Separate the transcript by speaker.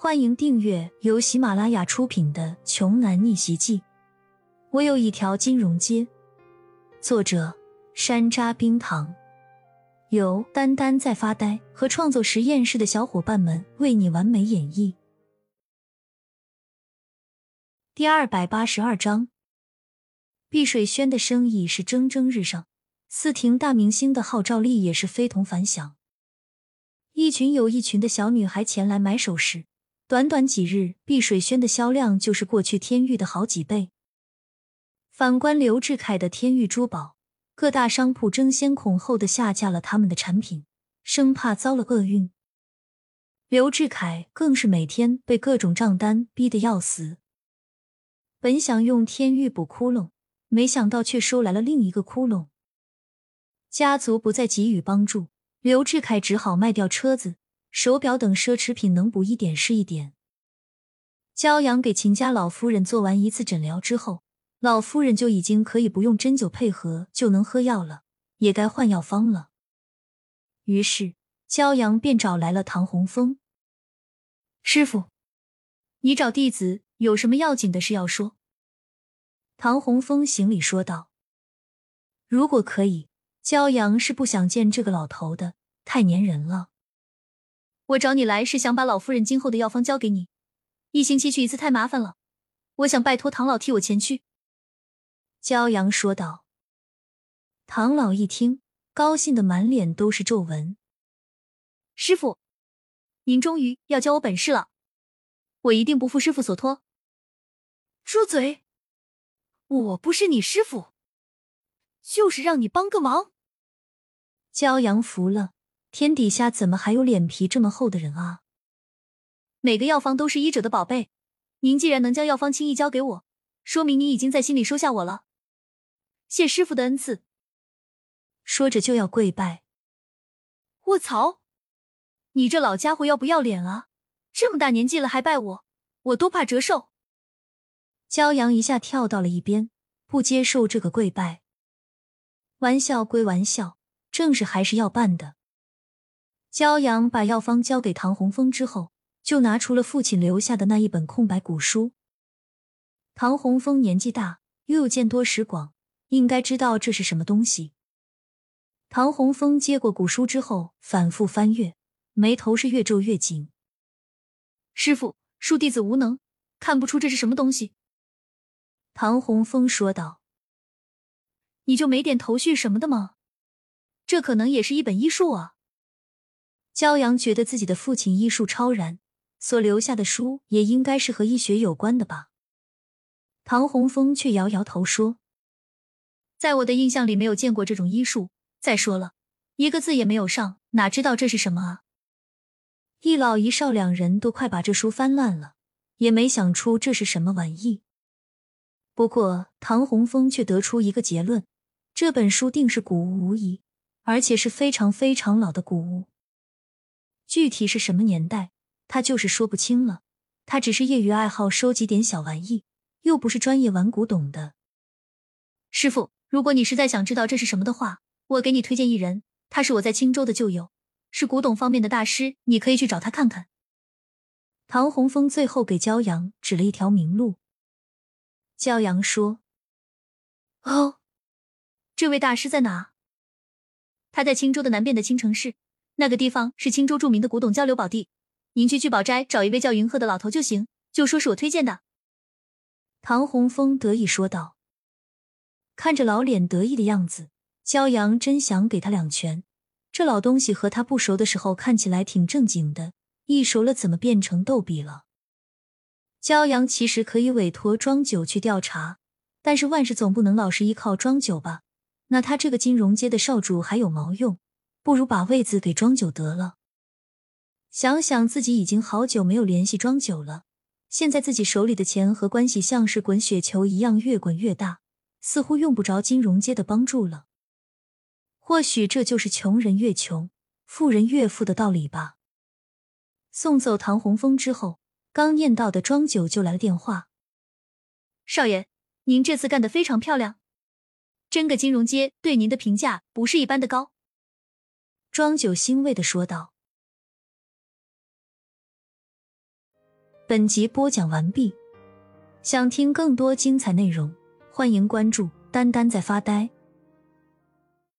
Speaker 1: 欢迎订阅由喜马拉雅出品的《穷男逆袭记》。我有一条金融街，作者山楂冰糖，由丹丹在发呆和创作实验室的小伙伴们为你完美演绎。第二百八十二章，碧水轩的生意是蒸蒸日上，四庭大明星的号召力也是非同凡响，一群又一群的小女孩前来买首饰。短短几日，碧水轩的销量就是过去天域的好几倍。反观刘志凯的天域珠宝，各大商铺争先恐后的下架了他们的产品，生怕遭了厄运。刘志凯更是每天被各种账单逼得要死。本想用天域补窟窿，没想到却收来了另一个窟窿。家族不再给予帮助，刘志凯只好卖掉车子。手表等奢侈品能补一点是一点。焦阳给秦家老夫人做完一次诊疗之后，老夫人就已经可以不用针灸配合就能喝药了，也该换药方了。于是焦阳便找来了唐洪峰师傅：“你找弟子有什么要紧的事要说？”唐洪峰行礼说道：“如果可以，焦阳是不想见这个老头的，太粘人了。”我找你来是想把老夫人今后的药方交给你，一星期去一次太麻烦了，我想拜托唐老替我前去。”骄阳说道。唐老一听，高兴的满脸都是皱纹。“师傅，您终于要教我本事了，我一定不负师傅所托。”
Speaker 2: 住嘴！我不是你师傅，就是让你帮个忙。
Speaker 1: 骄阳服了。天底下怎么还有脸皮这么厚的人啊？每个药方都是医者的宝贝，您既然能将药方轻易交给我，说明您已经在心里收下我了。谢师傅的恩赐。说着就要跪拜。
Speaker 2: 卧槽！你这老家伙要不要脸啊？这么大年纪了还拜我，我都怕折寿。
Speaker 1: 骄阳一下跳到了一边，不接受这个跪拜。玩笑归玩笑，正事还是要办的。骄阳把药方交给唐洪峰之后，就拿出了父亲留下的那一本空白古书。唐洪峰年纪大，又有见多识广，应该知道这是什么东西。唐洪峰接过古书之后，反复翻阅，眉头是越皱越紧。师傅，恕弟子无能，看不出这是什么东西。唐洪峰说道：“你就没点头绪什么的吗？这可能也是一本医术啊。”骄阳觉得自己的父亲医术超然，所留下的书也应该是和医学有关的吧。唐洪峰却摇摇头说：“在我的印象里没有见过这种医术。再说了，一个字也没有上，哪知道这是什么啊？”一老一少两人都快把这书翻烂了，也没想出这是什么玩意。不过唐洪峰却得出一个结论：这本书定是古物无疑，而且是非常非常老的古物。具体是什么年代，他就是说不清了。他只是业余爱好，收集点小玩意，又不是专业玩古董的。师傅，如果你实在想知道这是什么的话，我给你推荐一人，他是我在青州的旧友，是古董方面的大师，你可以去找他看看。唐洪峰最后给骄阳指了一条明路。骄阳说：“哦，这位大师在哪？他在青州的南边的青城市。”那个地方是青州著名的古董交流宝地，您去聚宝斋找一位叫云鹤的老头就行，就说是我推荐的。”唐洪峰得意说道。看着老脸得意的样子，焦阳真想给他两拳。这老东西和他不熟的时候看起来挺正经的，一熟了怎么变成逗比了？焦阳其实可以委托庄九去调查，但是万事总不能老是依靠庄九吧？那他这个金融街的少主还有毛用？不如把位子给庄九得了。想想自己已经好久没有联系庄九了，现在自己手里的钱和关系像是滚雪球一样越滚越大，似乎用不着金融街的帮助了。或许这就是穷人越穷，富人越富的道理吧。送走唐洪峰之后，刚念到的庄九就来了电话：“少爷，您这次干得非常漂亮，真个金融街对您的评价不是一般的高。”庄九欣慰的说道：“本集播讲完毕。想听更多精彩内容，欢迎关注“丹丹在发呆”。